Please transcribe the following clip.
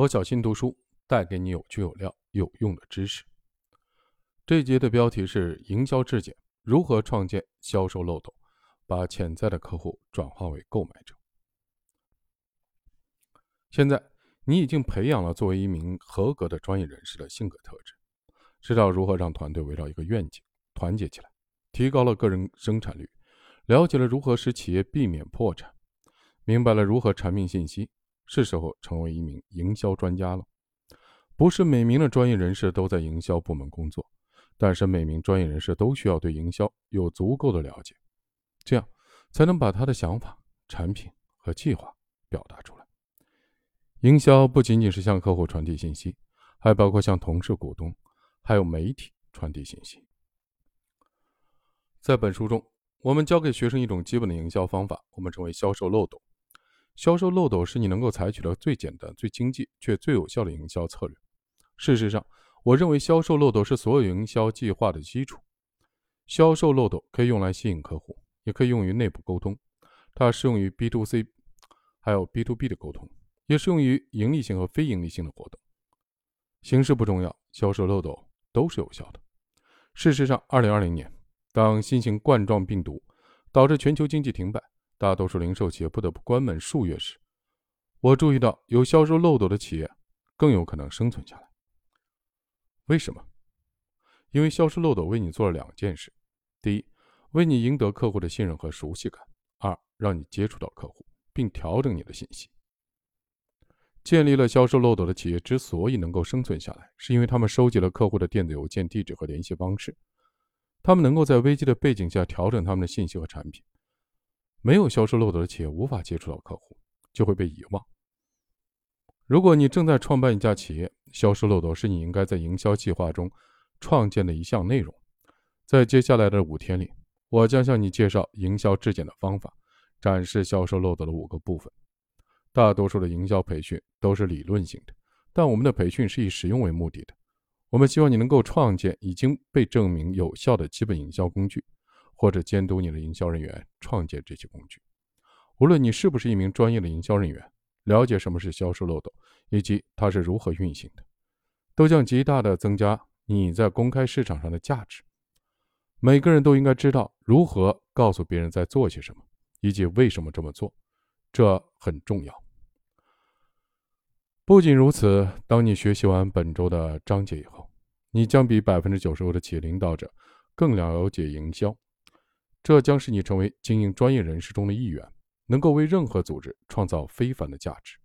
罗小新读书带给你有趣有料有用的知识。这节的标题是“营销质检如何创建销售漏斗，把潜在的客户转化为购买者”。现在你已经培养了作为一名合格的专业人士的性格特质，知道如何让团队围绕一个愿景团结起来，提高了个人生产率，了解了如何使企业避免破产，明白了如何产品信息。是时候成为一名营销专家了。不是每名的专业人士都在营销部门工作，但是每名专业人士都需要对营销有足够的了解，这样才能把他的想法、产品和计划表达出来。营销不仅仅是向客户传递信息，还包括向同事、股东还有媒体传递信息。在本书中，我们教给学生一种基本的营销方法，我们称为销售漏斗。销售漏斗是你能够采取的最简单、最经济却最有效的营销策略。事实上，我认为销售漏斗是所有营销计划的基础。销售漏斗可以用来吸引客户，也可以用于内部沟通。它适用于 B to C，还有 B to B 的沟通，也适用于盈利性和非盈利性的活动。形式不重要，销售漏斗都是有效的。事实上，2020年，当新型冠状病毒导致全球经济停摆。大多数零售企业不得不关门数月时，我注意到有销售漏斗的企业更有可能生存下来。为什么？因为销售漏斗为你做了两件事：第一，为你赢得客户的信任和熟悉感；二，让你接触到客户并调整你的信息。建立了销售漏斗的企业之所以能够生存下来，是因为他们收集了客户的电子邮件地址和联系方式，他们能够在危机的背景下调整他们的信息和产品。没有销售漏斗的企业无法接触到客户，就会被遗忘。如果你正在创办一家企业，销售漏斗是你应该在营销计划中创建的一项内容。在接下来的五天里，我将向你介绍营销质检的方法，展示销售漏斗的五个部分。大多数的营销培训都是理论性的，但我们的培训是以实用为目的的。我们希望你能够创建已经被证明有效的基本营销工具。或者监督你的营销人员创建这些工具。无论你是不是一名专业的营销人员，了解什么是销售漏斗以及它是如何运行的，都将极大的增加你在公开市场上的价值。每个人都应该知道如何告诉别人在做些什么，以及为什么这么做，这很重要。不仅如此，当你学习完本周的章节以后，你将比百分之九十五的企业领导者更了解营销。这将使你成为精英专业人士中的一员，能够为任何组织创造非凡的价值。